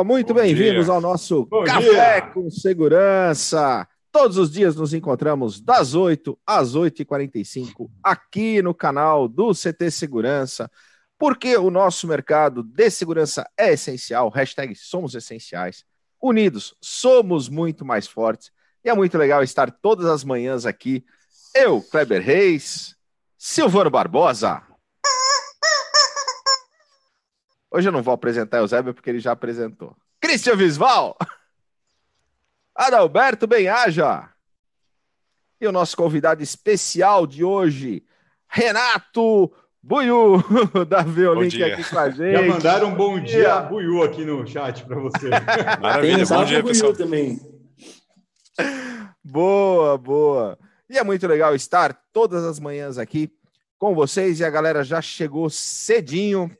pessoal, muito bem-vindos ao nosso Bom Café dia. com Segurança. Todos os dias nos encontramos das 8 às 8h45 aqui no canal do CT Segurança, porque o nosso mercado de segurança é essencial. Hashtag somos essenciais. Unidos, somos muito mais fortes. E é muito legal estar todas as manhãs aqui. Eu, Kleber Reis, Silvano Barbosa. Hoje eu não vou apresentar o Eusébio porque ele já apresentou. Cristian Visval. Adalberto Benhaja. E o nosso convidado especial de hoje, Renato Buiu, da Violink aqui com a Já gente. mandaram um bom dia, dia. Buiu, aqui no chat para você. Maravilha, bom dia, pessoal. Também. Boa, boa. E é muito legal estar todas as manhãs aqui com vocês. E a galera já chegou cedinho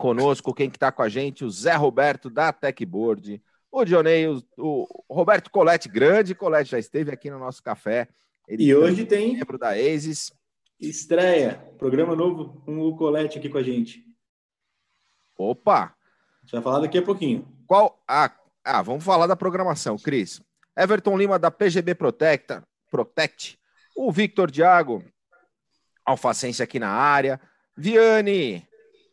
conosco. Quem que tá com a gente? O Zé Roberto da Techboard, o Dionei, o, o Roberto Colette, grande Colette, já esteve aqui no nosso café. Ele E hoje é tem membro da ASIS. estreia, programa novo com o Colette aqui com a gente. Opa! A gente vai falar daqui a pouquinho. Qual? Ah, ah, vamos falar da programação, Cris. Everton Lima da PGB Protecta, Protect, o Victor Diago, Alfacense aqui na área, Viane,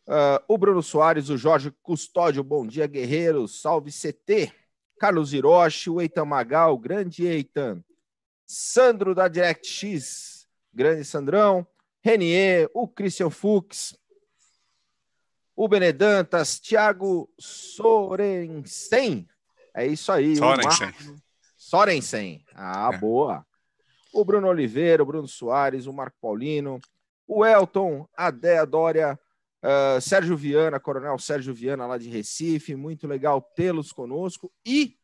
ah, o Bruno Soares, o Jorge Custódio, bom dia, guerreiros, salve CT, Carlos Hiroshi, o Eitan Magal, grande Eitan, Sandro da DirectX, grande Sandrão, Renier, o Christian Fuchs, o Benedantas, Thiago Sorensen. É isso aí. o Sorensen. Sorensen. Ah, boa. O Bruno Oliveira, o Bruno Soares, o Marco Paulino, o Elton, a Dea Dória, ah, Sérgio Viana, Coronel Sérgio Viana lá de Recife. Muito legal tê-los conosco. E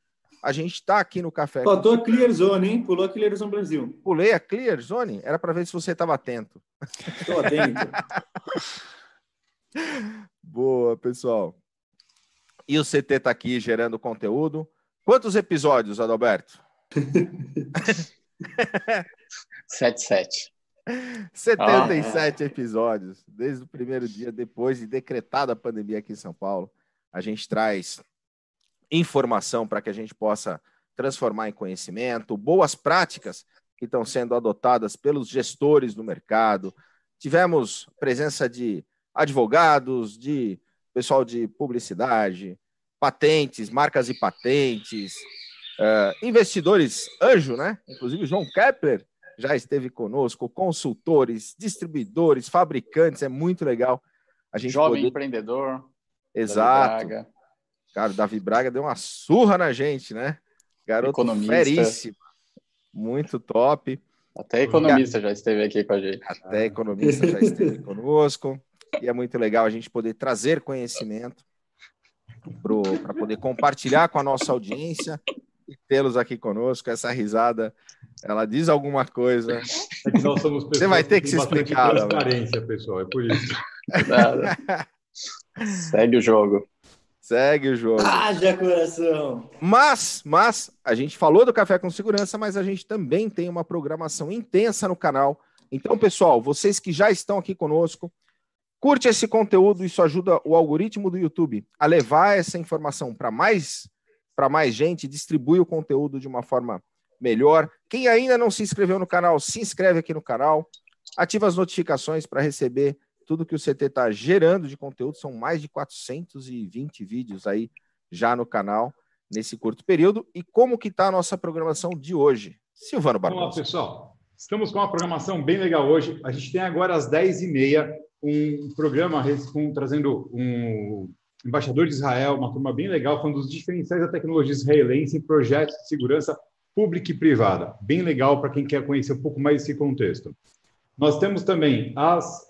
a gente está aqui no Café. Faltou a Clear Zone, hein? Pulou a Clear Zone Brasil. Pulei a Clear Zone? Era para ver se você estava atento. Estou atento. Boa, pessoal. E o CT tá aqui gerando conteúdo. Quantos episódios, Adalberto? 77. 77 episódios, desde o primeiro dia depois de decretada a pandemia aqui em São Paulo. A gente traz informação para que a gente possa transformar em conhecimento, boas práticas que estão sendo adotadas pelos gestores do mercado. Tivemos presença de advogados, de pessoal de publicidade, patentes, marcas e patentes, eh, investidores anjo, né? Inclusive João Kepler já esteve conosco, consultores, distribuidores, fabricantes, é muito legal a gente Jovem poder... empreendedor. Exato. Davi. Cara, o Davi Braga deu uma surra na gente, né? Garoto Economista. feríssimo. Muito top. Até economista já esteve aqui com a gente. Até economista já esteve conosco. E é muito legal a gente poder trazer conhecimento para poder compartilhar com a nossa audiência e tê-los aqui conosco. Essa risada, ela diz alguma coisa. É que nós somos pessoas vai ter que têm se explicar, transparência, pessoal, é por isso. Nada. Segue o jogo. Segue o jogo. Haja coração! Mas, mas, a gente falou do Café com Segurança, mas a gente também tem uma programação intensa no canal. Então, pessoal, vocês que já estão aqui conosco, curte esse conteúdo, isso ajuda o algoritmo do YouTube a levar essa informação para mais para mais gente, distribui o conteúdo de uma forma melhor. Quem ainda não se inscreveu no canal, se inscreve aqui no canal, ativa as notificações para receber tudo que o CT está gerando de conteúdo. São mais de 420 vídeos aí já no canal nesse curto período. E como que está a nossa programação de hoje? Silvano Barbosa. pessoal. Estamos com uma programação bem legal hoje. A gente tem agora às 10h30 um programa trazendo um embaixador de Israel, uma turma bem legal, falando dos diferenciais da tecnologia israelense em projetos de segurança pública e privada. Bem legal para quem quer conhecer um pouco mais desse contexto. Nós temos também às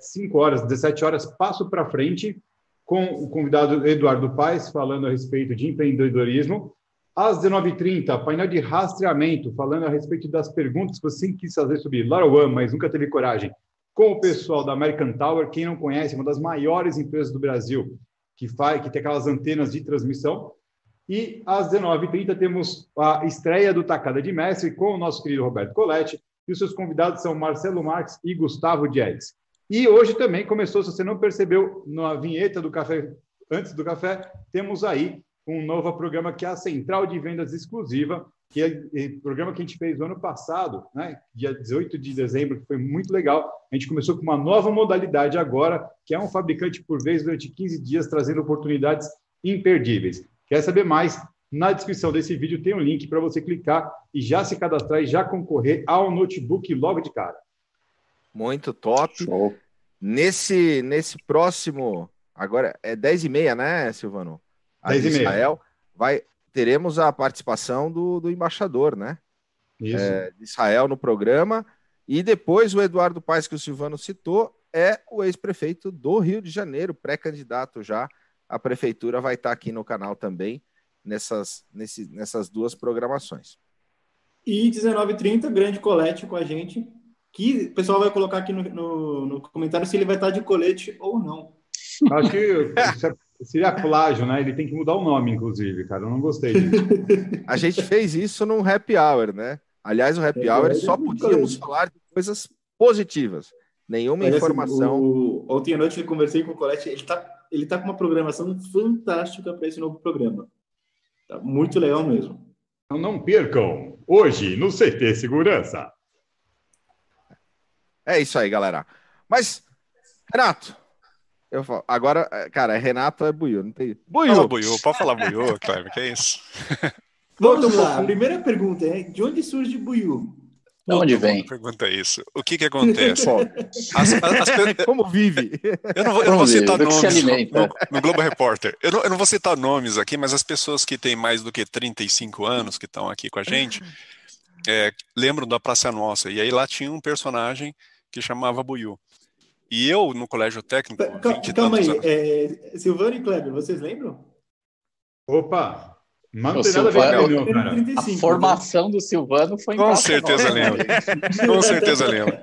5 horas, 17 horas, passo para frente, com o convidado Eduardo Paes, falando a respeito de empreendedorismo. Às 19h30, painel de rastreamento, falando a respeito das perguntas que você quis fazer sobre LoRaWAN, mas nunca teve coragem, com o pessoal da American Tower. Quem não conhece, uma das maiores empresas do Brasil, que, faz, que tem aquelas antenas de transmissão. E às 19h30 temos a estreia do Tacada de Mestre com o nosso querido Roberto Coletti. E os seus convidados são Marcelo Marques e Gustavo Diegues. E hoje também começou, se você não percebeu, na vinheta do Café antes do café, temos aí um novo programa que é a Central de Vendas Exclusiva, que é o programa que a gente fez no ano passado, né? dia 18 de dezembro, que foi muito legal. A gente começou com uma nova modalidade agora, que é um fabricante por vez durante 15 dias, trazendo oportunidades imperdíveis. Quer saber mais? Na descrição desse vídeo tem um link para você clicar e já se cadastrar e já concorrer ao notebook logo de cara. Muito top. Show. Nesse, nesse próximo, agora é 10 e meia, né, Silvano? 10 e meia. Israel, vai, teremos a participação do, do embaixador, né? É, de Israel no programa. E depois o Eduardo Paes, que o Silvano citou, é o ex-prefeito do Rio de Janeiro, pré-candidato já. A prefeitura vai estar aqui no canal também, nessas, nesse, nessas duas programações. E 19h30, grande colete com a gente, que o pessoal vai colocar aqui no, no, no comentário se ele vai estar de colete ou não. Acho que Seria plágio, né? Ele tem que mudar o nome, inclusive, cara. Eu não gostei disso. A gente fez isso num happy hour, né? Aliás, o happy é, hour só podíamos falar de coisas positivas. Nenhuma assim, informação. O... Ontem à noite eu conversei com o Colette, ele tá, ele tá com uma programação fantástica para esse novo programa. Tá muito legal mesmo. Então não percam, hoje no CT Segurança. É isso aí, galera. Mas, Renato, eu falo, agora, é, cara, é Renato é Buiu, não tem. Buiu! Fala Buiu, pode falar Buiu, Cleber, que é isso? Vamos lá, a primeira pergunta é: de onde surge Buiu? De onde vem? Pergunta isso. O que que acontece? as, as, as, como vive? Eu não vou, eu não vou citar nomes no, no, Globo Repórter. Eu não, eu não, vou citar nomes aqui, mas as pessoas que têm mais do que 35 anos, que estão aqui com a gente, é, lembram da Praça Nossa. E aí lá tinha um personagem que chamava Buiu. E eu, no colégio técnico. Calma, calma aí, é, Silvano e Kleber, vocês lembram? Opa! Mas não tem nada a ver com não, cara. A formação do Silvano foi Com certeza lembro. com certeza lembro.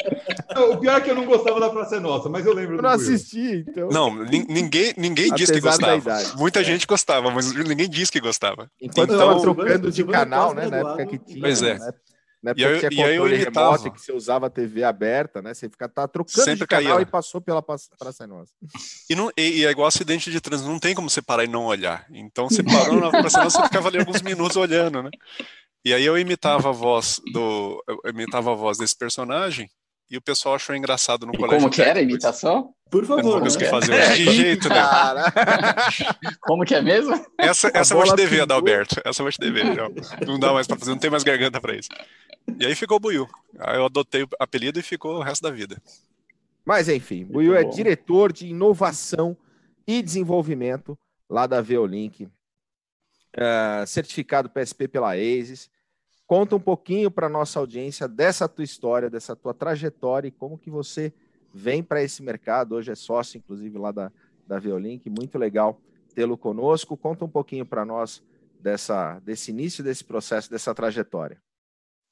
o pior é que eu não gostava da Praça Nossa, mas eu lembro. Eu não assisti, então. Não, ninguém, ninguém disse que gostava. Muita gente gostava, mas ninguém disse que gostava. Enquanto então, estava trocando de canal, né? Na época que tinha. Pois é. Né? Né? E, aí, e aí eu imitava. Remoto, que você usava a TV aberta, né? Você fica tá trocando Sempre de canal caía. e passou pela Praça Nossa. E, não, e, e, é igual acidente de trânsito, não tem como você parar e não olhar. Então você parou na Praça Nossa, você ficava ali alguns minutos olhando, né? E aí eu imitava a voz do, eu imitava a voz desse personagem e o pessoal achou engraçado no e colégio. Como que era a imitação? Por favor. Né? que fazer de jeito, né? Como que é mesmo? Essa, essa eu vou te dever, Adalberto. Essa eu vou te dever. Não, não dá mais para fazer, não tem mais garganta para isso. E aí ficou o Buiu. Aí eu adotei o apelido e ficou o resto da vida. Mas enfim, Buiu é diretor de inovação e desenvolvimento lá da Veolink, uh, certificado PSP pela ASIS. Conta um pouquinho para nossa audiência dessa tua história, dessa tua trajetória e como que você vem para esse mercado. Hoje é sócio, inclusive, lá da, da Veolink. Muito legal tê-lo conosco. Conta um pouquinho para nós dessa, desse início desse processo, dessa trajetória.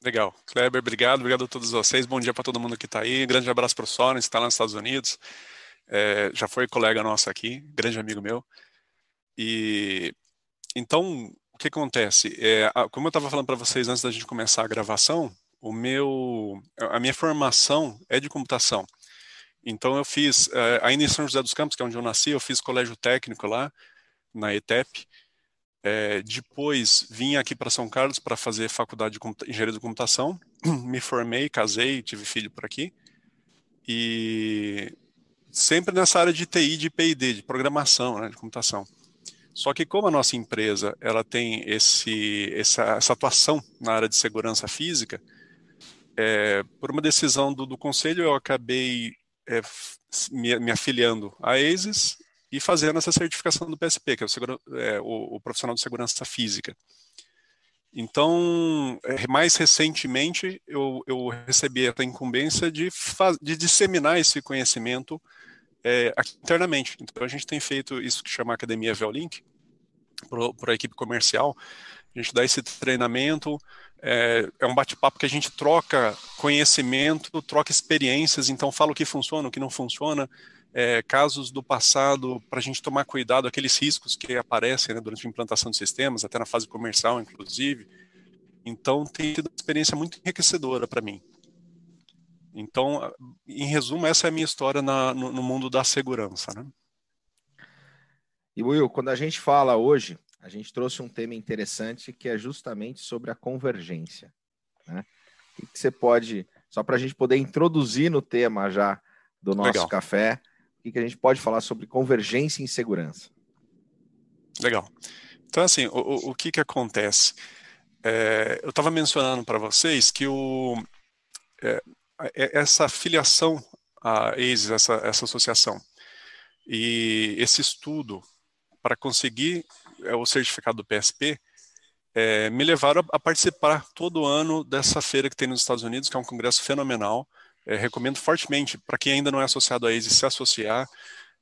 Legal. Kleber, obrigado. Obrigado a todos vocês. Bom dia para todo mundo que está aí. Grande abraço para o Soren, que está lá nos Estados Unidos. É, já foi colega nosso aqui, grande amigo meu. E então, que acontece? É, como eu estava falando para vocês antes da gente começar a gravação, o meu, a minha formação é de computação. Então, eu fiz, é, ainda em São José dos Campos, que é onde eu nasci, eu fiz colégio técnico lá, na ETEP. É, depois vim aqui para São Carlos para fazer faculdade de engenharia de computação. Me formei, casei, tive filho por aqui. E sempre nessa área de TI, de P&D, de programação, né, de computação. Só que como a nossa empresa ela tem esse, essa, essa atuação na área de segurança física, é, por uma decisão do, do conselho eu acabei é, me, me afiliando à ASIS e fazendo essa certificação do PSP, que é o, é, o, o profissional de segurança física. Então, é, mais recentemente, eu, eu recebi a incumbência de, de disseminar esse conhecimento é, internamente. Então, a gente tem feito isso que chama Academia Veolink, para a equipe comercial. A gente dá esse treinamento, é, é um bate-papo que a gente troca conhecimento, troca experiências, então fala o que funciona, o que não funciona, é, casos do passado para a gente tomar cuidado, aqueles riscos que aparecem né, durante a implantação de sistemas, até na fase comercial, inclusive. Então, tem sido uma experiência muito enriquecedora para mim. Então, em resumo, essa é a minha história na, no, no, mundo da segurança. Né? E Will, quando a gente fala hoje, a gente trouxe um tema interessante que é justamente sobre a convergência. Né? O que, você pode, só para a gente poder introduzir no tema já do nosso Legal. café, o que, a gente pode falar sobre convergência em segurança? Legal. Então, assim, o, o que, que acontece? É, eu estava mencionando para vocês que o, é, essa filiação à ACES, essa, essa associação, e esse estudo para conseguir é, o certificado do PSP, é, me levaram a, participar todo ano dessa feira que tem nos Estados Unidos, que é um congresso fenomenal. É, recomendo fortemente para quem ainda não é associado a ACES se associar,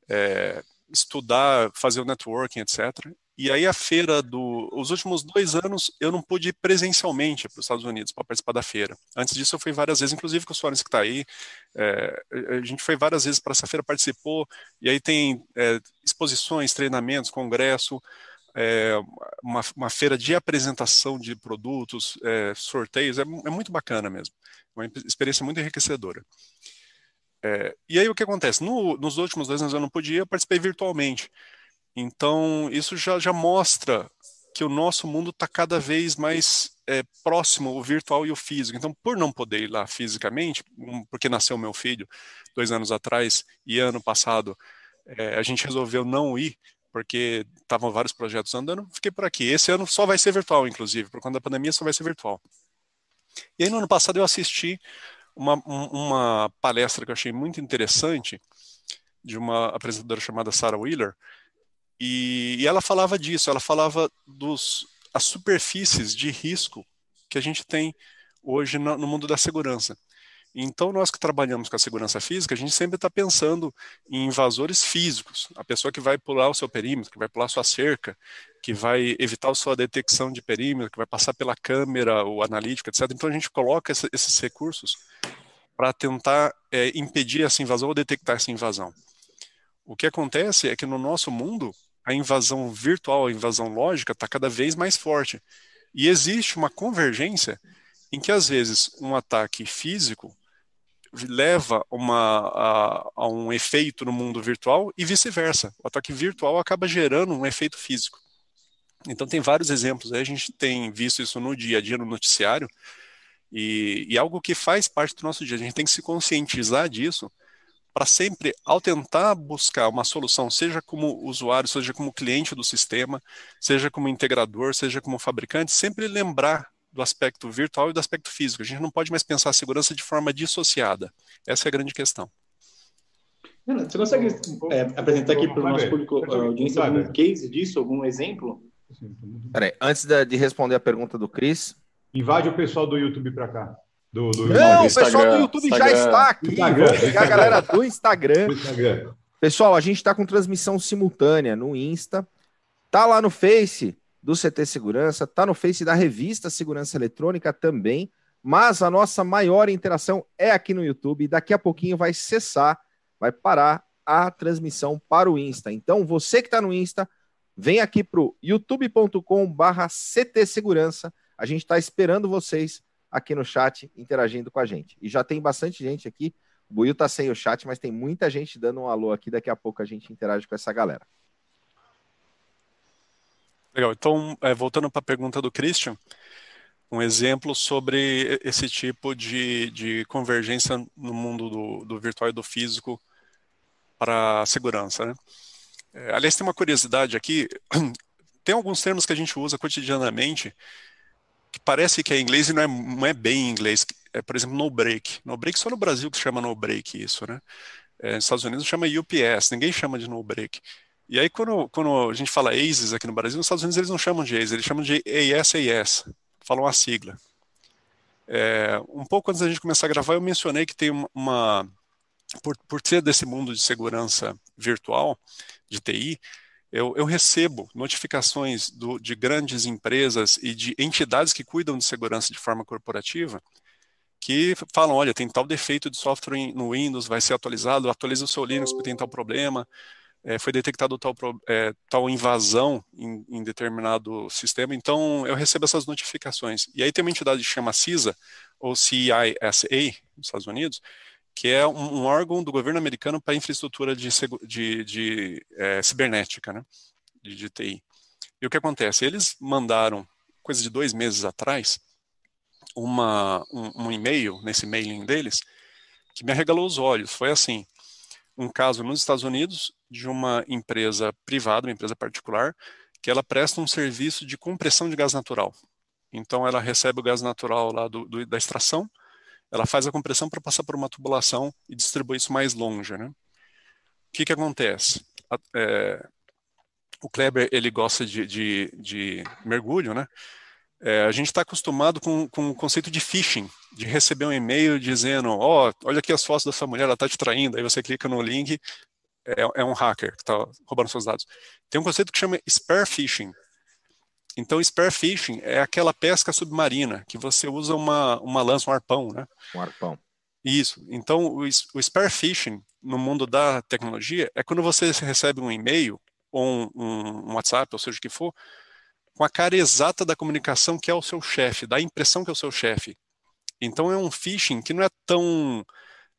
é, estudar, fazer o networking, etc. E aí a feira do, os últimos dois anos eu não pude ir presencialmente para os Estados Unidos para participar da feira. Antes disso eu fui várias vezes, inclusive com o Soares que está aí. É, a gente foi várias vezes para essa feira, participou. E aí tem é, exposições, treinamentos, congresso, é, uma, uma, feira de apresentação de produtos, sorteios. É, é, muito bacana mesmo. Uma experiência muito enriquecedora. E aí o que acontece? No, nos últimos dois anos eu não podia, eu participei virtualmente. Então, isso já, já mostra que o nosso mundo está cada vez mais é, próximo, o virtual e o físico. Então, por não poder ir lá fisicamente, porque nasceu meu filho dois anos atrás e ano passado é, a gente resolveu não ir, porque estavam vários projetos andando, fiquei por aqui. Esse ano só vai ser virtual, inclusive, por conta da pandemia só vai ser virtual. E aí, no ano passado, eu assisti uma, uma palestra que eu achei muito interessante de uma apresentadora chamada Sarah Wheeler, e, e ela falava disso, ela falava dos as superfícies de risco que a gente tem hoje no, no mundo da segurança. Então, nós que trabalhamos com a segurança física, a gente sempre está pensando em invasores físicos. A pessoa que vai pular o seu perímetro, que vai pular a sua cerca, que vai evitar a sua detecção de perímetro, que vai passar pela câmera, o analítico, etc. Então, a gente coloca esse, esses recursos para tentar é, impedir essa invasão ou detectar essa invasão. O que acontece é que no nosso mundo, a invasão virtual, a invasão lógica está cada vez mais forte. E existe uma convergência em que, às vezes, um ataque físico leva uma, a, a um efeito no mundo virtual e vice-versa. O ataque virtual acaba gerando um efeito físico. Então, tem vários exemplos. A gente tem visto isso no dia a dia, no noticiário, e, e algo que faz parte do nosso dia. A gente tem que se conscientizar disso para sempre, ao tentar buscar uma solução, seja como usuário, seja como cliente do sistema, seja como integrador, seja como fabricante, sempre lembrar do aspecto virtual e do aspecto físico. A gente não pode mais pensar a segurança de forma dissociada. Essa é a grande questão. Você consegue é, apresentar aqui para o nosso público, audiência, algum case disso, algum exemplo? Peraí, antes de responder a pergunta do Cris. Invade o pessoal do YouTube para cá. Do, do Não, o pessoal do YouTube Instagram. já está aqui. Instagram. A galera do Instagram. Instagram. Pessoal, a gente está com transmissão simultânea no Insta. Tá lá no Face do CT Segurança, tá no Face da revista Segurança Eletrônica também. Mas a nossa maior interação é aqui no YouTube. E daqui a pouquinho vai cessar, vai parar a transmissão para o Insta. Então, você que está no Insta, vem aqui para o youtube.com/barra CT Segurança. A gente está esperando vocês aqui no chat interagindo com a gente. E já tem bastante gente aqui. O Buiu tá sem o chat, mas tem muita gente dando um alô aqui. Daqui a pouco a gente interage com essa galera. Legal. Então, é, voltando para a pergunta do Christian, um exemplo sobre esse tipo de, de convergência no mundo do, do virtual e do físico para a segurança. Né? É, aliás, tem uma curiosidade aqui. Tem alguns termos que a gente usa cotidianamente que parece que é inglês e não é, não é bem inglês. É, por exemplo, no break. No break só no Brasil que chama no break isso, né? É, nos Estados Unidos chama UPS, ninguém chama de no break. E aí, quando, quando a gente fala ACES aqui no Brasil, nos Estados Unidos eles não chamam de ACES, eles chamam de ASAS, falam a sigla. É, um pouco antes da gente começar a gravar, eu mencionei que tem uma. Por, por ser desse mundo de segurança virtual, de TI, eu, eu recebo notificações do, de grandes empresas e de entidades que cuidam de segurança de forma corporativa que falam, olha, tem tal defeito de software no Windows, vai ser atualizado, atualiza o seu Linux porque tem tal problema, é, foi detectado tal, é, tal invasão em, em, determinado sistema, então eu recebo essas notificações. E aí tem uma entidade que chama CISA, ou CISA, nos Estados Unidos, que é um, um órgão do governo americano para infraestrutura de, de, de é, cibernética, né? de, de TI. E o que acontece? Eles mandaram, coisa de dois meses atrás, uma, um, um e-mail nesse mailing deles que me arregalou os olhos. Foi assim: um caso nos Estados Unidos de uma empresa privada, uma empresa particular, que ela presta um serviço de compressão de gás natural. Então, ela recebe o gás natural lá do, do da extração, ela faz a compressão para passar por uma tubulação e distribui isso mais longe, né? O que que acontece? A, é, o Kleber, ele gosta de, de, de mergulho, né? É, a gente está acostumado com, com o conceito de phishing, de receber um e-mail dizendo, ó, oh, olha aqui as fotos da sua mulher, ela está te traindo, aí você clica no link, é, é um hacker que está roubando seus dados. Tem um conceito que chama spear phishing. Então, spear phishing é aquela pesca submarina, que você usa uma, uma lança, um arpão, né? Um arpão. Isso. Então, o, o spear phishing, no mundo da tecnologia, é quando você recebe um e-mail, ou um, um, WhatsApp, ou seja o que for, com a cara exata da comunicação que é o seu chefe, da impressão que é o seu chefe. Então é um phishing que não é tão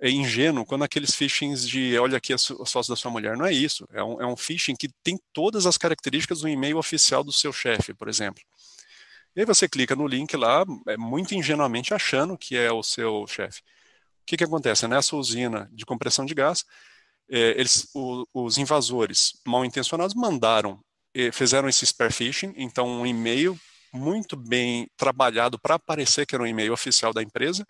ingênuo quando aqueles phishings de olha aqui as fotos da sua mulher. Não é isso. É um, é um phishing que tem todas as características do e-mail oficial do seu chefe, por exemplo. E aí você clica no link lá, é, muito ingenuamente achando que é o seu chefe. O que, que acontece? Nessa usina de compressão de gás, é, eles, o, os invasores mal intencionados mandaram fizeram esse spear phishing, então um e-mail muito bem trabalhado para aparecer que era um e-mail oficial da empresa.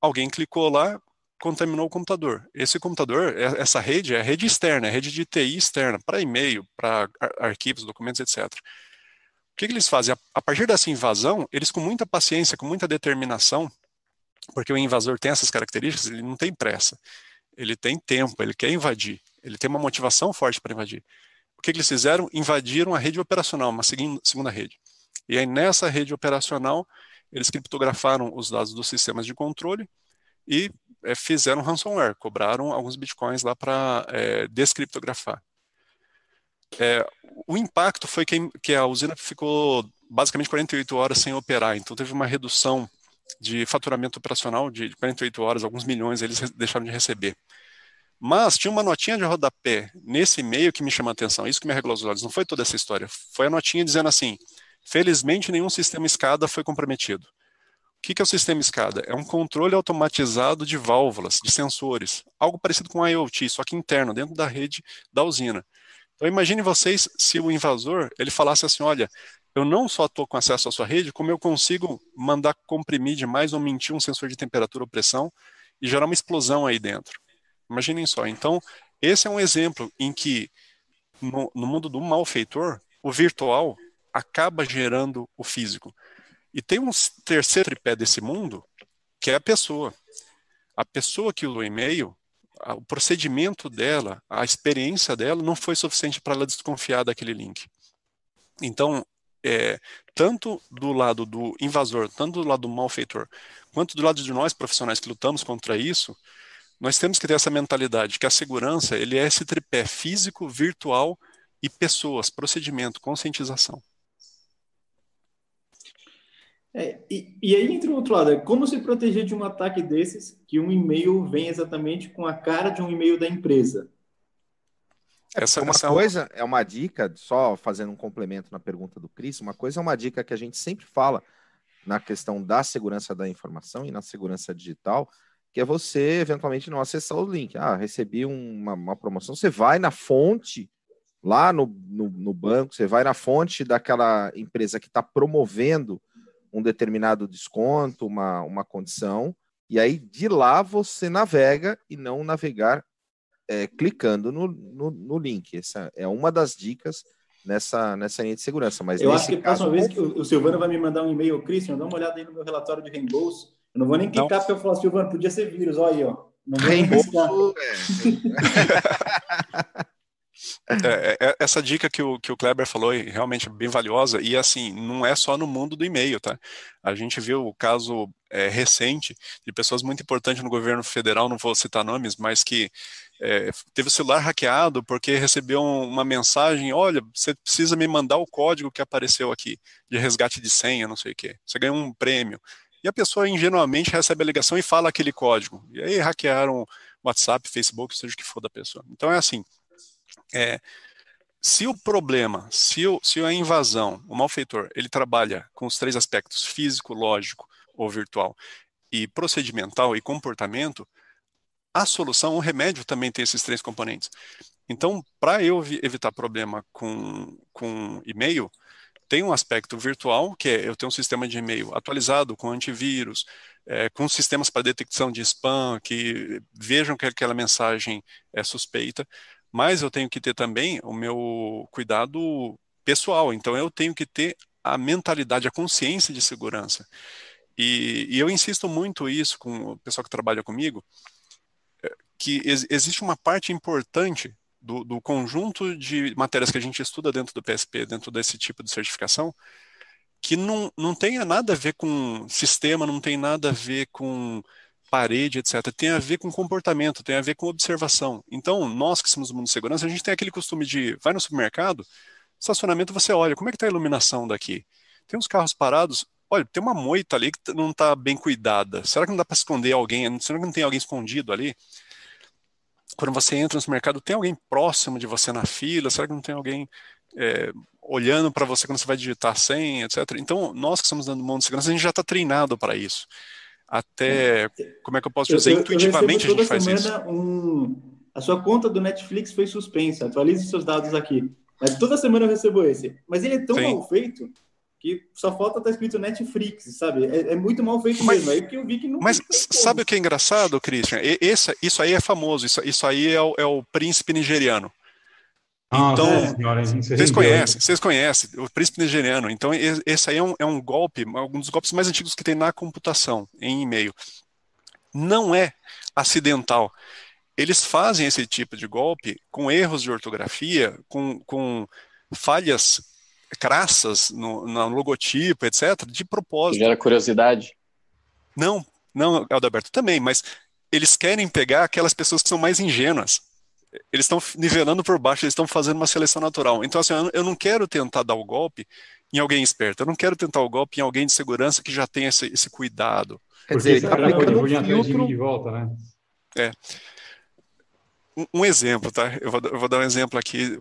Alguém clicou lá, contaminou o computador. Esse computador, é, essa rede é rede externa, é rede de TI externa, para e-mail, para arquivos, documentos, etc. O que, que eles fazem? A partir dessa invasão, eles com muita paciência, com muita determinação, porque o invasor tem essas características, ele não tem pressa, ele tem tempo, ele quer invadir, ele tem uma motivação forte para invadir o que, que eles fizeram? Invadiram a rede operacional, uma segunda rede. E aí, nessa rede operacional, eles criptografaram os dados dos sistemas de controle e é, fizeram ransomware, cobraram alguns bitcoins lá para é, descriptografar. É, o impacto foi que, que, a usina ficou basicamente 48 horas sem operar, então teve uma redução de faturamento operacional de 48 horas, alguns milhões eles deixaram de receber. Mas tinha uma notinha de rodapé nesse e-mail que me chama a atenção, isso que me arreglou os olhos, não foi toda essa história, foi a notinha dizendo assim, felizmente nenhum sistema escada foi comprometido. O que é o sistema escada? É um controle automatizado de válvulas, de sensores, algo parecido com IoT, só que interno, dentro da rede da usina. Então imagine vocês se o invasor, ele falasse assim, olha, eu não só estou com acesso à sua rede, como eu consigo mandar comprimir demais ou mentir um sensor de temperatura ou pressão e gerar uma explosão aí dentro. Imaginem só. Então, esse é um exemplo em que, no, no mundo do malfeitor, o virtual acaba gerando o físico. E tem um terceiro tripé desse mundo, que é a pessoa. A pessoa que o e-mail, o procedimento dela, a experiência dela não foi suficiente para ela desconfiar daquele link. Então, é, tanto do lado do invasor, tanto do lado do malfeitor, quanto do lado de nós profissionais que lutamos contra isso, nós temos que ter essa mentalidade que a segurança ele é esse tripé físico, virtual e pessoas, procedimento, conscientização. É, e, e, aí entra o outro lado, é como se proteger de um ataque desses que um e-mail vem exatamente com a cara de um e-mail da empresa? Essa, uma essa coisa é uma dica, só fazendo um complemento na pergunta do Cris, uma coisa é uma dica que a gente sempre fala na questão da segurança da informação e na segurança digital, que é você eventualmente não acessar o link. Ah, recebi uma, uma promoção. Você vai na fonte, lá no, no, no banco, você vai na fonte daquela empresa que está promovendo um determinado desconto, uma, uma condição, e aí de lá você navega e não navegar é, clicando no, no, no, link. Essa é uma das dicas nessa, nessa linha de segurança. Mas eu acho que a próxima vez que o, o Silvano vai me mandar um e-mail, Christian, dá uma olhada aí no meu relatório de reembolso eu não vou nem clicar não. porque eu falo, Silvano, podia ser vírus, olha aí, ó. Não vou Reembolso, é, é, é, essa dica que o, que o Kleber falou é realmente bem valiosa e assim, não é só no mundo do e-mail, tá? A gente viu o caso é, recente de pessoas muito importantes no governo federal, não vou citar nomes, mas que é, teve o celular hackeado porque recebeu uma mensagem, olha, você precisa me mandar o código que apareceu aqui, de resgate de senha, não sei o quê. Você ganhou um prêmio e a pessoa ingenuamente recebe a ligação e fala aquele código. E aí hackearam WhatsApp, Facebook, seja o que for da pessoa. Então é assim, é, se o problema, se, o, se a invasão, o malfeitor, ele trabalha com os três aspectos, físico, lógico ou virtual, e procedimental e comportamento, a solução, o remédio também tem esses três componentes. Então, para eu evitar problema com, com e-mail, tem um aspecto virtual, que é eu tenho um sistema de e-mail atualizado com antivírus, é, com sistemas para detecção de spam, que vejam que aquela mensagem é suspeita, mas eu tenho que ter também o meu cuidado pessoal, então eu tenho que ter a mentalidade, a consciência de segurança. E, e eu insisto muito isso com o pessoal que trabalha comigo, é, que ex existe uma parte importante do, do, conjunto de matérias que a gente estuda dentro do PSP, dentro desse tipo de certificação, que não, não tenha nada a ver com sistema, não tem nada a ver com parede, etc. Tem a ver com comportamento, tem a ver com observação. Então, nós que somos do mundo de segurança, a gente tem aquele costume de, vai no supermercado, estacionamento, você olha, como é que está a iluminação daqui? Tem uns carros parados, olha, tem uma moita ali que não está bem cuidada. Será que não dá para esconder alguém? Será que não tem alguém escondido ali? quando você entra no mercado, tem alguém próximo de você na fila? Será que não tem alguém é, olhando para você quando você vai digitar a senha, etc? Então, nós que estamos dando mundo de segurança, a gente já está treinado para isso. Até, como é que eu posso dizer, eu, intuitivamente eu a gente faz isso. Um, a sua conta do Netflix foi suspensa, atualize seus dados aqui. Mas toda semana eu recebo esse. Mas ele é tão Sim. mal feito que só falta estar tá escrito Netflix, sabe? É, é muito mal feito mas, mesmo. Aí que eu vi que não. Mas sabe o que é engraçado, Christian? Esse, isso aí é famoso. Isso, isso aí é o, é o príncipe nigeriano. Ah, então, senhora, vocês conhecem, vocês conhecem o príncipe nigeriano. Então, esse aí é um, é um golpe, um dos golpes mais antigos que tem na computação, em e-mail. Não é acidental. Eles fazem esse tipo de golpe com erros de ortografia, com, com falhas crassas no, no logotipo, etc., de propósito. Gera curiosidade. Não, não, Alberto, também, mas eles querem pegar aquelas pessoas que são mais ingênuas. Eles estão nivelando por baixo, eles estão fazendo uma seleção natural. Então, assim, eu não quero tentar dar o golpe em alguém esperto, eu não quero tentar o golpe em alguém de segurança que já tem esse, esse cuidado. Quer dizer, ele está aplicando um filtro... de volta, né? É um exemplo, tá? Eu vou, eu vou, dar um exemplo aqui.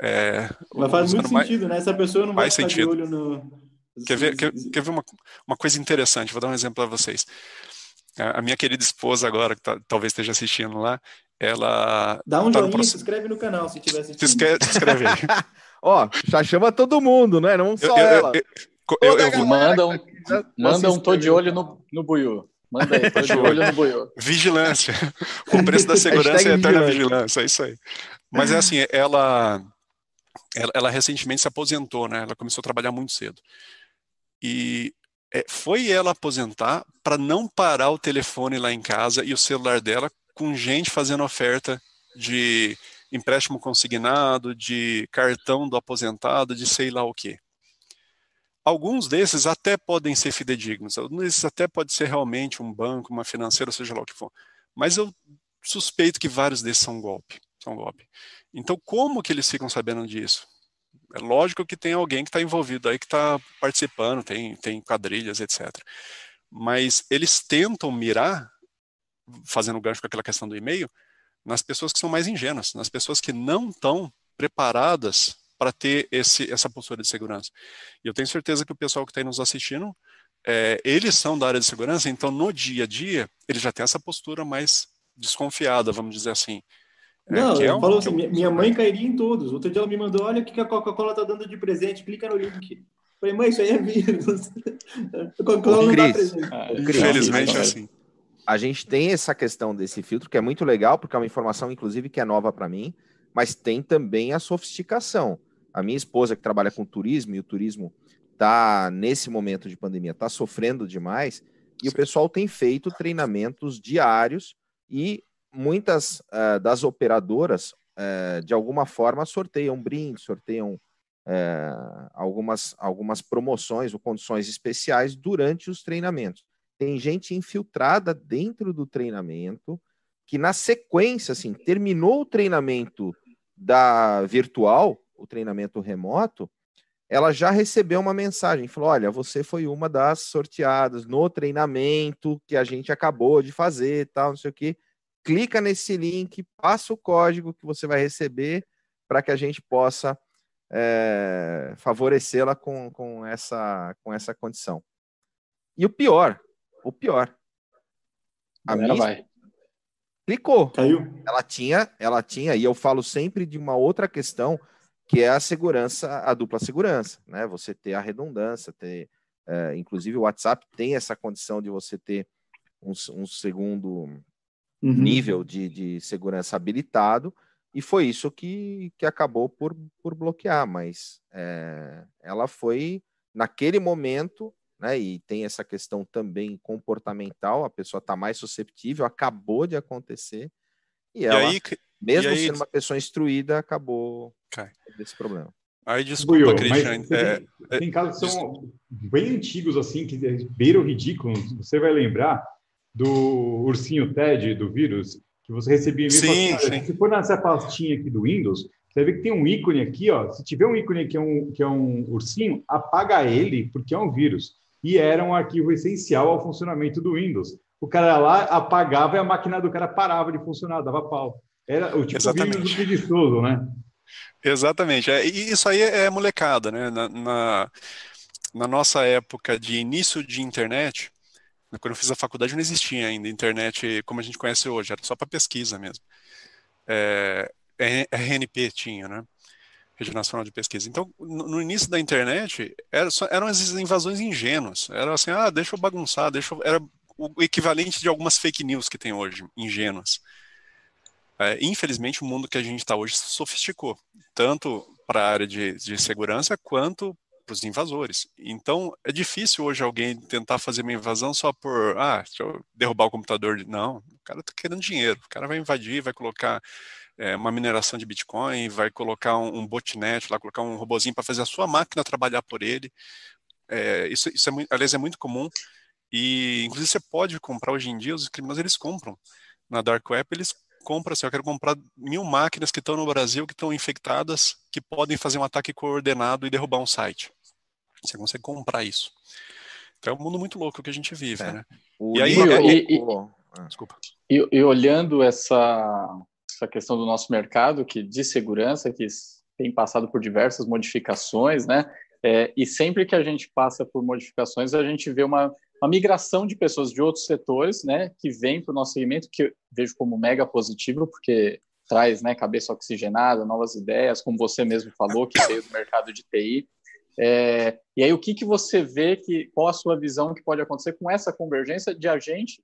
É, Mas faz muito sentido, mais, né? Essa pessoa não vai ficar sentido. de olho no. Quer ver, quer, quer ver uma, uma coisa interessante? Vou dar um exemplo para vocês. A, a minha querida esposa, agora, que tá, talvez esteja assistindo lá, ela. Dá um tá joinha, se inscreve no canal se tiver assistindo. Se inscreve, se inscreve aí. Ó, já chama todo mundo, né? Não só eu, ela. Eu, eu, eu, manda um, manda um tô de olho no, no Buiu. Manda aí, tô de olho no boiô. Vigilância. O preço da segurança é eterna vigilância, é isso aí. Mas é assim, ela, ela, ela, recentemente se aposentou, né? Ela começou a trabalhar muito cedo. E é, foi ela aposentar para não parar o telefone lá em casa e o celular dela com gente fazendo oferta de empréstimo consignado, de cartão do aposentado, de sei lá o quê. Alguns desses até podem ser fidedignos, alguns desses até pode ser realmente um banco, uma financeira, seja lá o que for. Mas eu suspeito que vários desses são golpe, são golpe. Então, como que eles ficam sabendo disso? É lógico que tem alguém que está envolvido aí, que está participando, tem, tem quadrilhas, etc. Mas eles tentam mirar, fazendo gancho com aquela questão do e-mail, nas pessoas que são mais ingênuas, nas pessoas que não estão preparadas para ter esse, essa postura de segurança. E eu tenho certeza que o pessoal que está aí nos assistindo, é, eles são da área de segurança, então no dia a dia, eles já têm essa postura mais desconfiada, vamos dizer assim. É, Não, é um, falou assim, é minha mãe cairia em todos. Outro dia ela me mandou, olha o que a Coca-Cola está dando de presente, clica no link. Falei, mãe, isso aí é vírus. Coca-Cola não dá presente. Ah, Infelizmente é assim. A gente tem essa questão desse filtro, que é muito legal, porque é uma informação, inclusive, que é nova para mim, mas tem também a sofisticação. A minha esposa, que trabalha com turismo, e o turismo está, nesse momento de pandemia, está sofrendo demais, e o pessoal tem feito treinamentos diários e muitas uh, das operadoras, uh, de alguma forma, sorteiam brindes, sorteiam uh, algumas, algumas promoções ou condições especiais durante os treinamentos. Tem gente infiltrada dentro do treinamento que, na sequência, assim, terminou o treinamento da virtual, o treinamento remoto, ela já recebeu uma mensagem, falou: olha, você foi uma das sorteadas no treinamento que a gente acabou de fazer, tal, não sei o quê. Clica nesse link, passa o código que você vai receber para que a gente possa é, favorecê-la com, com, essa, com essa condição. E o pior, o pior. A minha vai. clicou. Caiu. Ela tinha, ela tinha, e eu falo sempre de uma outra questão que é a segurança, a dupla segurança, né? Você ter a redundância, ter, é, inclusive o WhatsApp tem essa condição de você ter um, um segundo uhum. nível de, de segurança habilitado, e foi isso que, que acabou por, por bloquear, mas é, ela foi naquele momento, né? E tem essa questão também comportamental, a pessoa está mais susceptível, acabou de acontecer, e, e ela, aí, mesmo aí, sendo uma pessoa instruída, acabou Cai. desse problema. Aí, desculpa, Buiu, Christian. É, tem, é, tem casos que são bem antigos, assim, que beiram ridículo. Você vai lembrar do ursinho TED, do vírus, que você recebia e sim, assim, sim. Se for nessa pastinha aqui do Windows, você vê que tem um ícone aqui, ó. Se tiver um ícone que é um, que é um ursinho, apaga ele, porque é um vírus. E era um arquivo essencial ao funcionamento do Windows. O cara lá apagava e a máquina do cara parava de funcionar, dava pau. Era o tipo Exatamente. vírus preguiçoso, né? Exatamente. É, e isso aí é molecada, né? Na, na, na, nossa época de início de internet, quando eu fiz a faculdade não existia ainda internet como a gente conhece hoje, era só para pesquisa mesmo. É, RNP tinha, né? Rede Nacional de Pesquisa. Então, no, início da internet, era só, eram as invasões ingênuas. Era assim, ah, deixa eu bagunçar, deixa eu... Era o equivalente de algumas fake news que tem hoje, ingênuas. É, infelizmente, o mundo que a gente está hoje sofisticou, tanto para a área de, de segurança quanto para os invasores. Então, é difícil hoje alguém tentar fazer uma invasão só por, ah, deixa eu derrubar o computador. Não, o cara está querendo dinheiro. O cara vai invadir, vai colocar é, uma mineração de Bitcoin, vai colocar um, um botnet lá, colocar um robozinho para fazer a sua máquina trabalhar por ele. É, isso, isso é, aliás, é muito comum. E, inclusive, você pode comprar hoje em dia, os criminosos, eles compram. Na Dark Web, eles compra assim, eu quero comprar mil máquinas que estão no Brasil, que estão infectadas, que podem fazer um ataque coordenado e derrubar um site. Você consegue comprar isso. Então é um mundo muito louco que a gente vive, é. né? O e aí... E, e, ah, desculpa. E, e, olhando essa, essa questão do nosso mercado que de segurança, que tem passado por diversas modificações, né? É, e sempre que a gente passa por modificações, a gente vê uma uma migração de pessoas de outros setores, né, que vem para o nosso segmento, que eu vejo como mega positivo, porque traz, né, cabeça oxigenada, novas ideias, como você mesmo falou, que veio do mercado de TI. É, e aí, o que, que você vê, que, qual a sua visão que pode acontecer com essa convergência de a gente,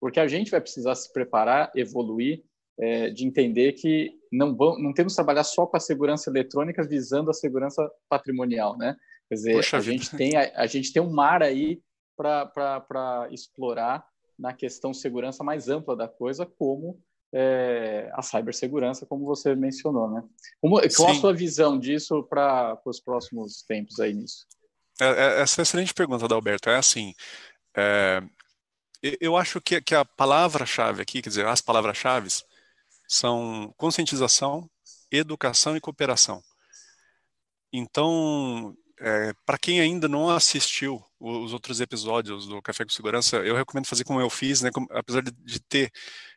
porque a gente vai precisar se preparar, evoluir, é, de entender que não, vamos, não temos que trabalhar só com a segurança eletrônica visando a segurança patrimonial, né? Quer dizer, Poxa a gente, tem, a, a gente tem um mar aí para explorar na questão segurança mais ampla da coisa, como é, a cibersegurança, como você mencionou, né? Como, qual a sua visão disso para os próximos tempos aí nisso? É, é, essa é uma excelente pergunta, Alberto. É assim, é, eu acho que, que a palavra-chave aqui, quer dizer, as palavras-chave são conscientização, educação e cooperação. Então, é, para quem ainda não assistiu os outros episódios do Café com Segurança, eu recomendo fazer como eu fiz, né? Como, apesar de, de ter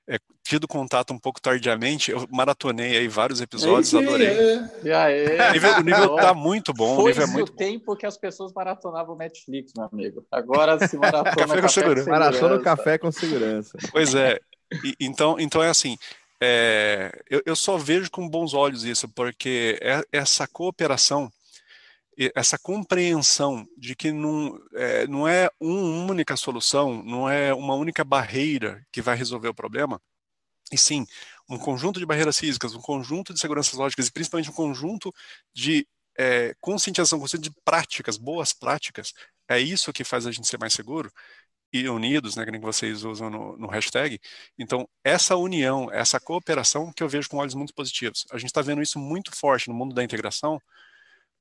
é, tido contato um pouco tardiamente, eu maratonei aí vários episódios, é adorei. É. O nível, o nível tá muito bom. Foi o nível é muito o tempo que as pessoas maratonavam Netflix, meu amigo. Agora se maratona café, com, café segurança. Maratona café com segurança. Pois é. E, então, então é assim. É, eu, eu só vejo com bons olhos isso, porque é, essa cooperação essa compreensão de que não é, não é uma única solução, não é uma única barreira que vai resolver o problema, e sim um conjunto de barreiras físicas, um conjunto de seguranças lógicas e principalmente um conjunto de é, conscientização, de práticas, boas práticas, é isso que faz a gente ser mais seguro e unidos, né, que vocês usam no, no, hashtag. Então, essa união, essa cooperação que eu vejo com olhos muito positivos. A gente está vendo isso muito forte no mundo da integração,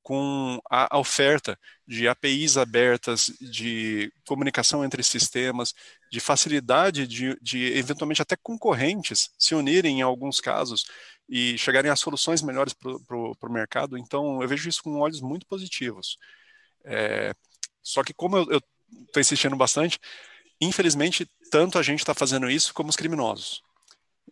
com a oferta de APIs abertas, de comunicação entre sistemas, de facilidade de, de eventualmente até concorrentes se unirem em alguns casos e chegarem a soluções melhores para o mercado. Então, eu vejo isso com olhos muito positivos. É, só que, como eu estou insistindo bastante, infelizmente, tanto a gente está fazendo isso como os criminosos.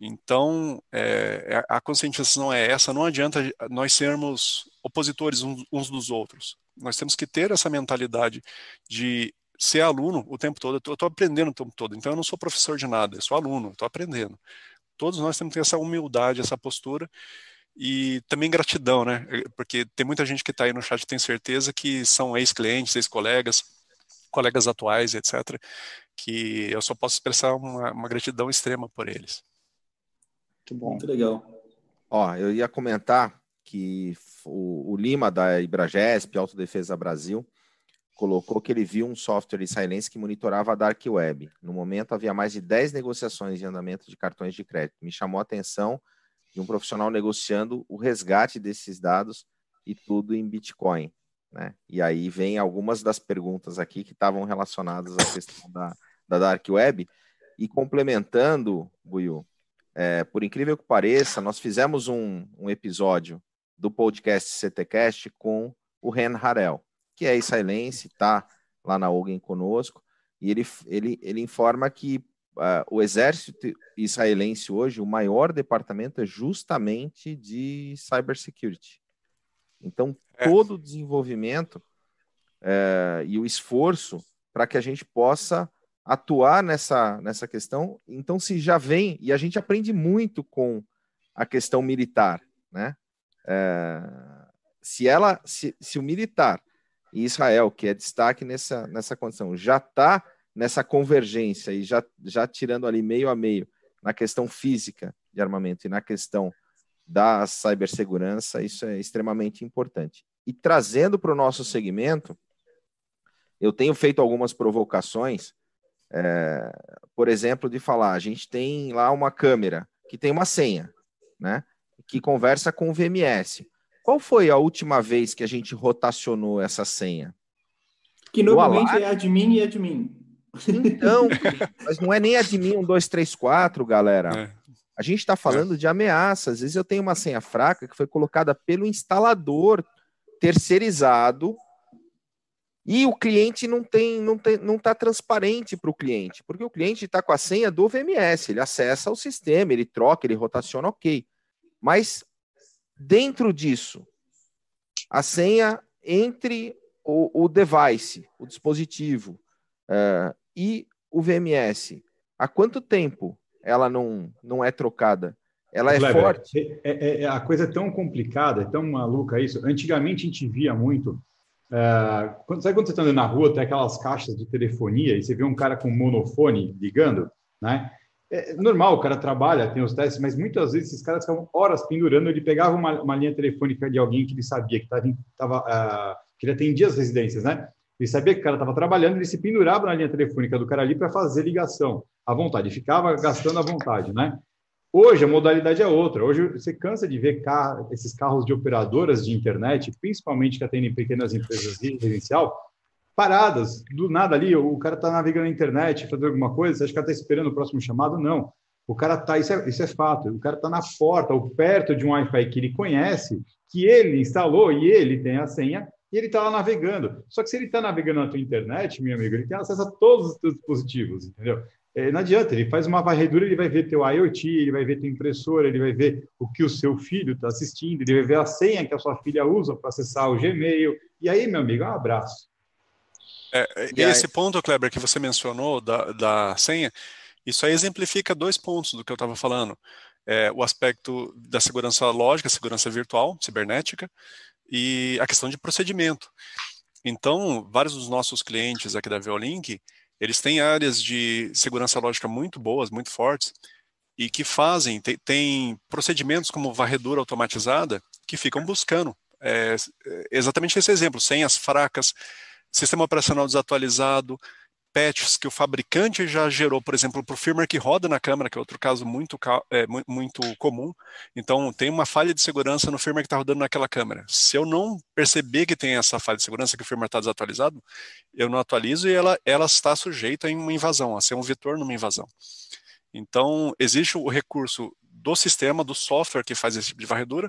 Então, é, a conscientização é essa, não adianta nós sermos opositores uns dos outros. Nós temos que ter essa mentalidade de ser aluno o tempo todo. Eu estou aprendendo o tempo todo, então eu não sou professor de nada, eu sou aluno, estou aprendendo. Todos nós temos que ter essa humildade, essa postura e também gratidão, né? Porque tem muita gente que está aí no chat, tem certeza que são ex-clientes, ex-colegas, colegas atuais, etc., que eu só posso expressar uma, uma gratidão extrema por eles. Muito bom. Muito legal. Ó, eu ia comentar que o, o Lima da Ibragesp, Autodefesa Brasil, colocou que ele viu um software israelense que monitorava a Dark Web. No momento, havia mais de 10 negociações de andamento de cartões de crédito. Me chamou a atenção de um profissional negociando o resgate desses dados e tudo em Bitcoin. Né? E aí vem algumas das perguntas aqui que estavam relacionadas à questão da, da Dark Web. E complementando, Buiu, é, por incrível que pareça, nós fizemos um, um episódio do podcast CTcast com o Ren Harel, que é israelense, está lá na Ogen conosco, e ele, ele, ele informa que uh, o exército israelense hoje, o maior departamento é justamente de cybersecurity. Então, é. todo o desenvolvimento uh, e o esforço para que a gente possa atuar nessa, nessa questão. Então, se já vem, e a gente aprende muito com a questão militar, né? É, se ela, se, se o militar e Israel, que é destaque nessa, nessa condição, já está nessa convergência e já, já tirando ali meio a meio na questão física de armamento e na questão da cibersegurança, isso é extremamente importante. E trazendo para o nosso segmento, eu tenho feito algumas provocações é, por exemplo, de falar, a gente tem lá uma câmera que tem uma senha, né? Que conversa com o VMS. Qual foi a última vez que a gente rotacionou essa senha? Que normalmente é admin e admin. Então, mas não é nem admin 1, 2, 3, 4, galera. É. A gente está falando é. de ameaças. Às vezes eu tenho uma senha fraca que foi colocada pelo instalador terceirizado e o cliente não tem, não tem, não está transparente para o cliente, porque o cliente está com a senha do VMS, ele acessa o sistema, ele troca, ele rotaciona, ok. Mas dentro disso, a senha entre o, o device, o dispositivo uh, e o VMS, há quanto tempo ela não, não é trocada? Ela é Kleber, forte? É, é, é, a coisa é tão complicada, é tão maluca isso. Antigamente a gente via muito é, quando, sabe quando você está andando na rua, tem aquelas caixas de telefonia e você vê um cara com monofone ligando, né? É normal, o cara trabalha, tem os testes, mas muitas vezes esses caras ficavam horas pendurando. Ele pegava uma, uma linha telefônica de alguém que ele sabia que estava, uh, que ele atendia as residências, né? Ele sabia que o cara estava trabalhando, ele se pendurava na linha telefônica do cara ali para fazer ligação à vontade, ficava gastando à vontade, né? Hoje a modalidade é outra. Hoje você cansa de ver esses carros de operadoras de internet, principalmente que atendem pequenas empresas residencial, paradas, do nada ali, o cara está navegando na internet, fazendo alguma coisa, você acha que está esperando o próximo chamado? Não. O cara está, isso é, isso é fato, o cara está na porta ou perto de um Wi-Fi que ele conhece, que ele instalou e ele tem a senha, e ele está lá navegando. Só que se ele está navegando na tua internet, meu amigo, ele tem acesso a todos os teus dispositivos, entendeu? é, não adianta, ele faz uma varredura, ele vai ver teu IoT, ele vai ver tua impressora, ele vai ver o que o seu filho está assistindo, ele vai ver a senha que a sua filha usa para acessar o Gmail. E aí, meu amigo, um abraço. É, é e esse ponto, Kleber, que você mencionou da, da senha, isso aí exemplifica dois pontos do que eu estava falando. É, o aspecto da segurança lógica, segurança virtual, cibernética, e a questão de procedimento. Então, vários dos nossos clientes aqui da Violink, eles têm áreas de segurança lógica muito boas, muito fortes, e que fazem, tem procedimentos como varredura automatizada que ficam buscando é, exatamente esse exemplo, senhas fracas, sistema operacional desatualizado, patches que o fabricante já gerou, por exemplo, para o firmware que roda na câmera, que é outro caso muito, é, muito comum. Então, tem uma falha de segurança no firmware que está rodando naquela câmera. Se eu não perceber que tem essa falha de segurança, que o firmware está desatualizado, eu não atualizo e ela, ela está sujeita a uma invasão, a ser um vetor numa invasão. Então, existe o recurso do sistema, do software que faz esse tipo de varredura,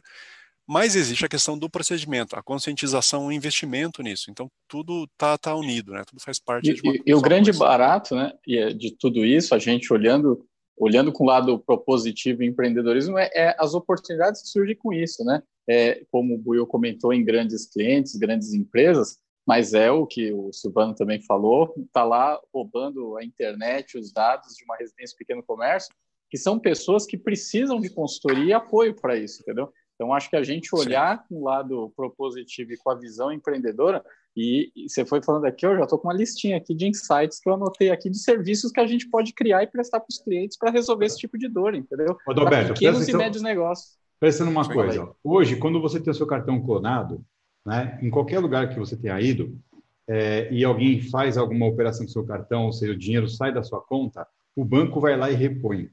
mas existe a questão do procedimento, a conscientização, o investimento nisso. Então, tudo está tá unido, né? Tudo faz parte e, de uma E, e o grande barato né, é de tudo isso, a gente olhando olhando com o lado propositivo e empreendedorismo, é, é, as oportunidades que surgem com isso, né? É, como o Buio comentou, em grandes clientes, grandes empresas, mas é o que o Silvano também falou, está lá roubando a internet, os dados de uma residência pequeno comércio, que são pessoas que precisam de consultoria e apoio para isso, entendeu? Então, acho que a gente olhar Sim. com o lado propositivo e com a visão empreendedora, e, e você foi falando aqui, eu já estou com uma listinha aqui de insights que eu anotei aqui de serviços que a gente pode criar e prestar para os clientes para resolver esse tipo de dor, entendeu? Adalberto, pequenos e médios negócios. Pensa numa coisa, hoje, quando você tem o seu cartão clonado, né? Em qualquer lugar que você tenha ido é, e alguém faz alguma operação com seu cartão, ou seja, o dinheiro sai da sua conta, o banco vai lá e repõe.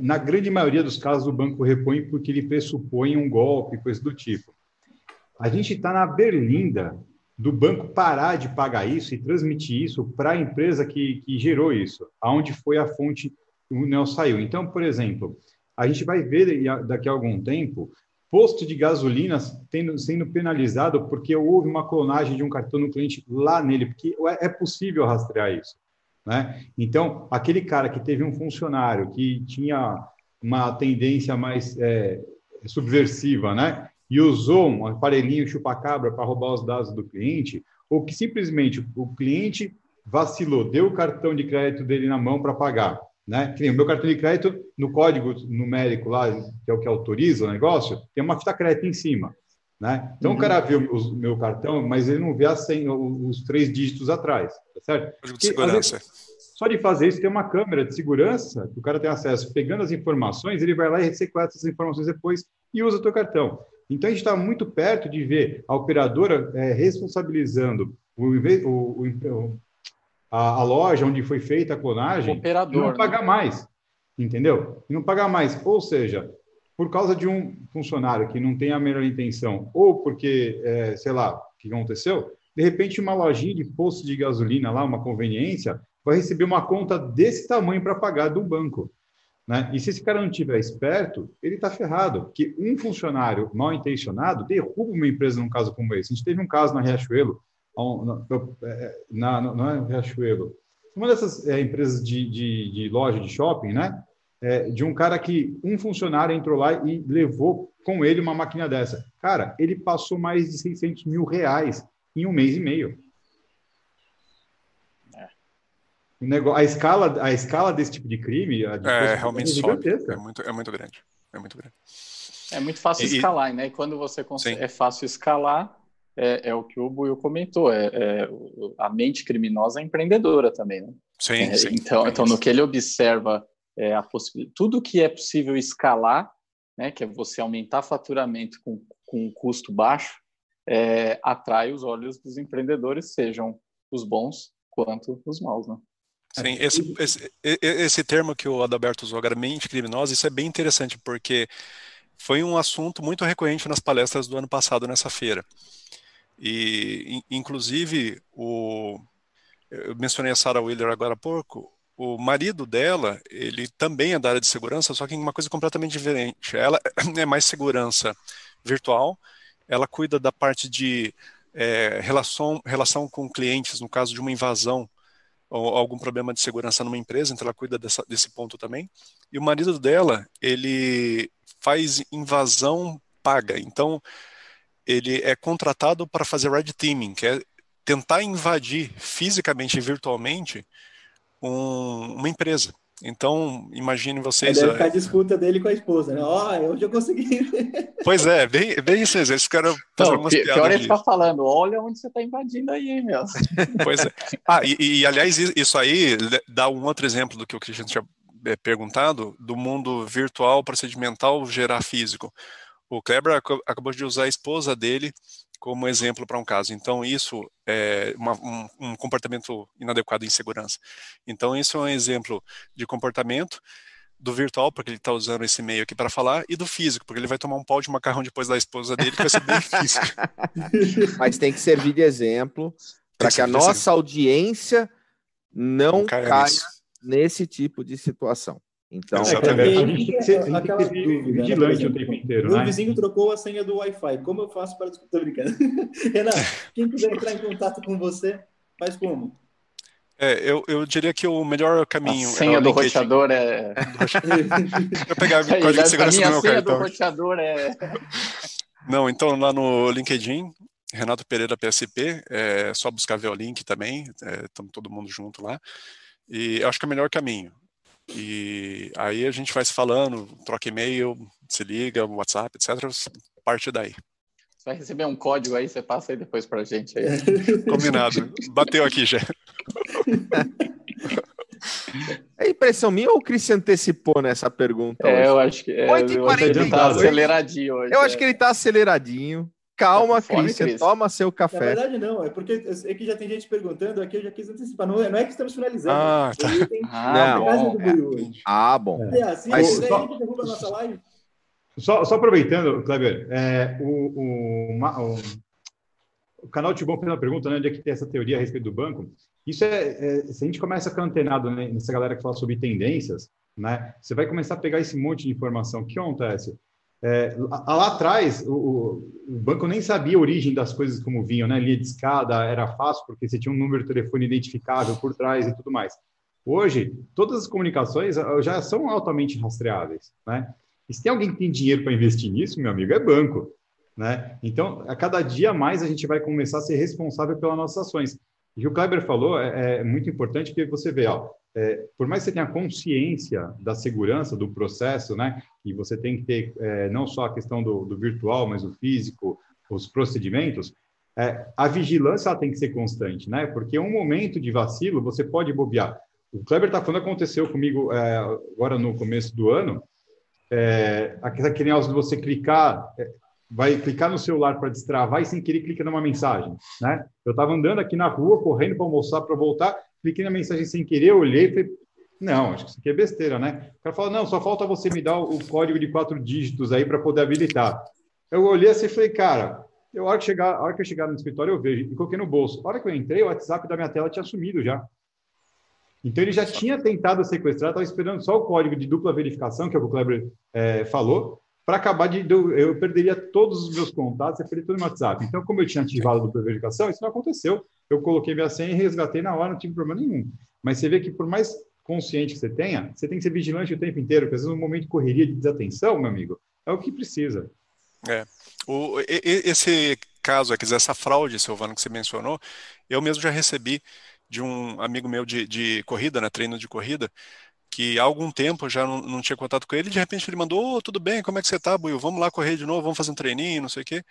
Na grande maioria dos casos, o banco repõe porque ele pressupõe um golpe, coisa do tipo. A gente está na berlinda do banco parar de pagar isso e transmitir isso para a empresa que, que gerou isso, aonde foi a fonte que o NEL saiu. Então, por exemplo, a gente vai ver daqui a algum tempo posto de gasolina tendo, sendo penalizado porque houve uma clonagem de um cartão no cliente lá nele, porque é, é possível rastrear isso. Né? Então, aquele cara que teve um funcionário que tinha uma tendência mais é, subversiva, né? E usou um aparelhinho chupa-cabra para roubar os dados do cliente, ou que simplesmente o cliente vacilou, deu o cartão de crédito dele na mão para pagar, né? o meu cartão de crédito, no código numérico lá, que é o que autoriza o negócio, tem uma fita crédito em cima. Né? Então uhum. o cara vê o, meu cartão, mas ele não vê a senha, os três dígitos atrás, tá certo? Código de segurança. Vezes, só de fazer isso, tem uma câmera de segurança que o cara tem acesso. Pegando as informações, ele vai lá e sequestra essas informações depois e usa o teu cartão. Então a gente está muito perto de ver a operadora é, responsabilizando o, o, o, a, a, loja onde foi feita a clonagem, operador, não né? pagar mais, entendeu? E não pagar mais. Ou seja, por causa de um funcionário que não tem a melhor intenção, ou porque, é, sei lá, o que aconteceu, de repente uma lojinha de posto de gasolina lá, uma conveniência, vai receber uma conta desse tamanho para pagar do banco. Né? E se esse cara não estiver esperto, ele está ferrado, porque um funcionário mal intencionado derruba uma empresa num caso como esse. A gente teve um caso na Riachuelo, é, na, na, é Riachuelo, uma dessas é, empresas de, de, de, loja de shopping, né? É, de um cara que um funcionário entrou lá e levou com ele uma máquina dessa. Cara, ele passou mais de 600 mil reais em um mês e meio. É. O negócio, a, escala, a escala desse tipo de crime de é realmente é gigantesca. É muito, é muito grande. É muito grande. É muito fácil e, escalar, né? E quando você consegue, é fácil escalar, é, é, o que o Buio comentou, é, é, a mente criminosa é empreendedora também, né? Sim, é, sim. Então, então, no que ele observa é, tudo que é possível escalar, né, que é você aumentar faturamento com, com um custo baixo, é, atrai os olhos dos empreendedores, sejam os bons quanto os maus, né? Sim, esse, esse, esse termo que o Adalberto usou agora, mente criminosa, isso é bem interessante, porque foi um assunto muito recorrente nas palestras do ano passado nessa feira. E, inclusive, o, eu mencionei a Sarah Wheeler agora há pouco, o marido dela, ele também é da área de segurança, só que em uma coisa completamente diferente. Ela é mais segurança virtual, ela cuida da parte de é, relação, relação com clientes, no caso de uma invasão ou algum problema de segurança numa empresa, então ela cuida dessa, desse ponto também. E o marido dela, ele faz invasão paga. Então, ele é contratado para fazer red teaming, que é tentar invadir fisicamente e virtualmente um, uma empresa. Então, imagine vocês. Deve ficar a disputa dele com a esposa, né? Ó, oh, hoje eu consegui. Pois é, bem, bem isso. Eles ficaram fazendo umas piadas. Pior é ficar falando, olha onde você está invadindo aí, meu. Pois é. Ah, e, e, aliás, isso aí dá um outro exemplo do que o Cristian tinha é, perguntado, do mundo virtual procedimental gerar físico. O Kleber acabou de usar a esposa dele como exemplo para um caso. Então, isso é uma, um, um, comportamento inadequado em segurança. Então, isso é um exemplo de comportamento do virtual, porque ele está usando esse meio aqui para falar, e do físico, porque ele vai tomar um pau de macarrão depois da esposa dele, que vai ser bem físico. Mas tem que servir de exemplo para que a nossa audiência não, não caia, caia nesse tipo de situação. Então, Exatamente. a gente tem que ser, aquela vigilante o tempo inteiro. Meu né? vizinho trocou a senha do Wi-Fi. Como eu faço para descobrir? brincando. Renan, quem quiser entrar em contato com você, faz como? É, eu, eu diria que o melhor caminho. A senha do roteador é. eu pegar o código de segurança do meu cartão. A senha do roteador é. Não, então lá no LinkedIn, Renato Pereira PSP, é só buscar ver o link também, estamos é, todo mundo junto lá. E eu acho que é o melhor caminho. E aí a gente vai se falando, troca e-mail, se liga, WhatsApp, etc. Parte daí. Você vai receber um código aí, você passa aí depois pra gente. Aí. Combinado. Bateu aqui já. É impressão minha ou o Cris antecipou nessa pergunta? É, hoje? eu acho que é, 8 eu acho que ele tá aceleradinho hoje. Eu é. acho que ele tá aceleradinho. Calma, tá Christian, toma seu café. Na verdade, não, é porque é que já tem gente perguntando, aqui eu já quis antecipar. Não é, não é que estamos finalizando. Ah, tá. Tem, ah, bom. É. ah, bom. É, assim, Mas, só, derruba a nossa live. Só, só aproveitando, Kleber, é, o, o, o, o canal Tibon fez uma pergunta, né, onde é que tem essa teoria a respeito do banco. Isso é, é se a gente começa a ficar antenado né, nessa galera que fala sobre tendências, né, você vai começar a pegar esse monte de informação. O que acontece? É, lá atrás, o, o, banco nem sabia a origem das coisas como vinham, né? Linha de escada era fácil porque você tinha um número de telefone identificável por trás e tudo mais. Hoje, todas as comunicações ah, já são altamente rastreáveis, né? E se tem alguém que tem dinheiro para investir nisso, meu amigo, é banco, né? Então, a cada dia mais a gente vai começar a ser responsável pelas nossas ações. E o que o Kleber falou é, é muito importante porque você vê, ó, é, por mais que você tenha consciência da segurança do processo, né, e você tem que ter é, não só a questão do, do, virtual, mas o físico, os procedimentos, é, a vigilância tem que ser constante, né, porque um momento de vacilo você pode bobear. O Kleber está falando, aconteceu comigo é, agora no começo do ano, é, aquele negócio de você clicar, é, vai clicar no celular para destravar e sem querer clica numa mensagem, né? Eu estava andando aqui na rua, correndo para almoçar, para voltar, cliquei na mensagem sem querer, olhei e falei, não, acho que isso aqui é besteira, né? O cara falou, não, só falta você me dar o código de quatro dígitos aí para poder habilitar. Eu olhei assim e falei, cara, eu, a, hora que chegar, a hora que eu chegar no escritório eu vejo, e coloquei no bolso. A hora que eu entrei, o WhatsApp da minha tela tinha sumido já. Então ele já tinha tentado sequestrar, estava esperando só o código de dupla verificação, que é o Kleber é, falou, para acabar de. Eu perderia todos os meus contatos, eu perdi tudo no WhatsApp. Então, como eu tinha ativado a dupla verificação, isso não aconteceu. Eu coloquei minha senha e resgatei na hora, não tive problema nenhum. Mas você vê que, por mais consciente que você tenha, você tem que ser vigilante o tempo inteiro, porque às vezes, um momento de correria, de desatenção, meu amigo, é o que precisa. É. O, esse caso essa fraude, Silvano, que você mencionou, eu mesmo já recebi de um amigo meu de, de corrida, né, treino de corrida, que há algum tempo já não, não tinha contato com ele, de repente ele mandou, oh, tudo bem, como é que você tá, Buiu? Vamos lá correr de novo, vamos fazer um treininho, não sei o quê.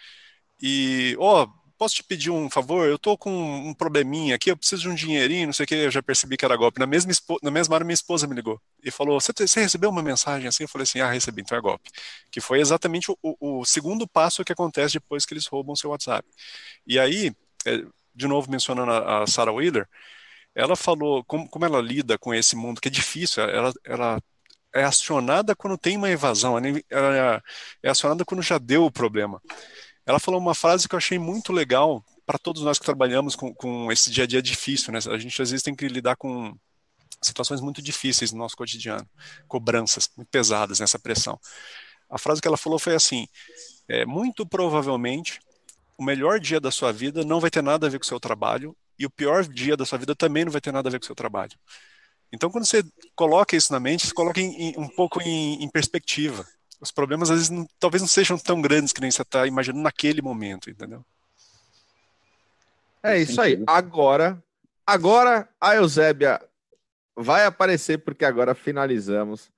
E, ó, oh, posso te pedir um favor? Eu tô com um probleminha aqui, eu preciso de um dinheirinho, não sei o quê, eu já percebi que era golpe. Na mesma, na mesma hora minha esposa me ligou e falou, você, recebeu uma mensagem assim? Eu falei assim, ah, recebi, então é golpe. Que foi exatamente o, o segundo passo que acontece depois que eles roubam seu WhatsApp. E aí, é, de novo mencionando a, a Sarah Wheeler, ela falou como, como ela lida com esse mundo, que é difícil, ela, ela é acionada quando tem uma evasão, ela é acionada quando já deu o problema. Ela falou uma frase que eu achei muito legal para todos nós que trabalhamos com, com esse dia a dia difícil, né? A gente às vezes tem que lidar com situações muito difíceis no nosso cotidiano, cobranças muito pesadas nessa pressão. A frase que ela falou foi assim: é, muito provavelmente o melhor dia da sua vida não vai ter nada a ver com o seu trabalho e o pior dia da sua vida também não vai ter nada a ver com o seu trabalho. Então, quando você coloca isso na mente, você coloca em, em, um pouco em, em, perspectiva. Os problemas, às vezes, não, talvez não sejam tão grandes que nem você está imaginando naquele momento, entendeu? É isso aí. Agora, agora a Eusébia vai aparecer, porque agora finalizamos.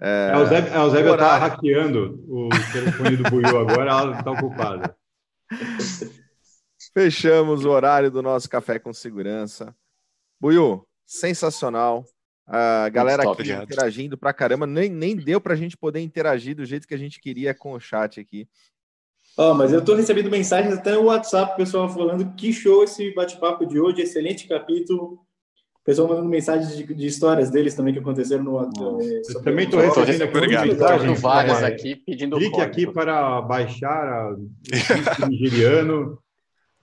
É... A Eusébia, a Eusébia está hackeando o telefone do Buiu agora, ela está ocupada. Fechamos o horário do nosso Café com Segurança. Buiu, sensacional. A galera aqui obrigado. interagindo pra caramba. Nem, nem deu pra gente poder interagir do jeito que a gente queria com o chat aqui. Ó, oh, mas eu tô recebendo mensagens até no WhatsApp, pessoal falando que show esse bate-papo de hoje, excelente capítulo. Pessoal mandando mensagens de, de, histórias deles também que aconteceram no WhatsApp. Eu também estou recebendo aqui mensagens. várias aqui pedindo Clique código. aqui para baixar o nigeriano.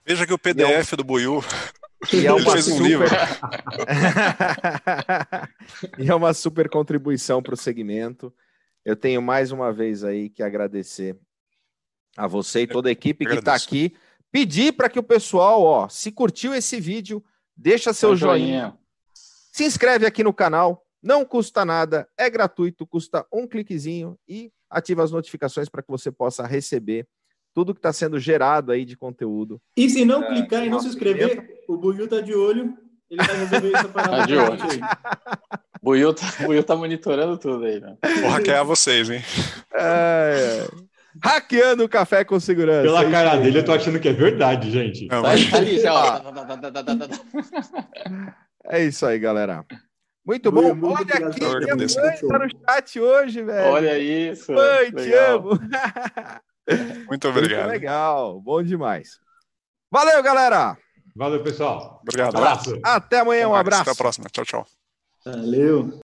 Veja que o PDF é do Buiu. E é uma super... um livro. e é uma super contribuição para o segmento. Eu tenho mais uma vez aí que agradecer a você e toda a equipe que está aqui. Pedir para que o pessoal, ó, se curtiu esse vídeo, deixa seu joinha. joinha. Se inscreve aqui no canal, não custa nada, é gratuito, custa um cliquezinho e ativa as notificações para que você possa receber tudo que está sendo gerado aí de conteúdo. E se não é, clicar e não se inscrever, o Buiu tá de olho, ele vai resolver essa parada. Tá de olho. Buiu tá, Buiu tá monitorando tudo aí, né? Vou hackear vocês, hein? É, é. Hackeando o café com segurança. Pela é cara dele, eu tô achando que é verdade, gente. Não, mas... tá ali, ó. é isso aí, galera. Muito bom. Muito Olha aqui, minha mãe tá no chat hoje, velho. Olha isso. Mãe, te amo. Muito obrigado. Muito legal, bom demais. Valeu, galera. Valeu, pessoal. Obrigado. Um abraço. Até amanhã, um abraço. Até a próxima. Tchau, tchau. Valeu.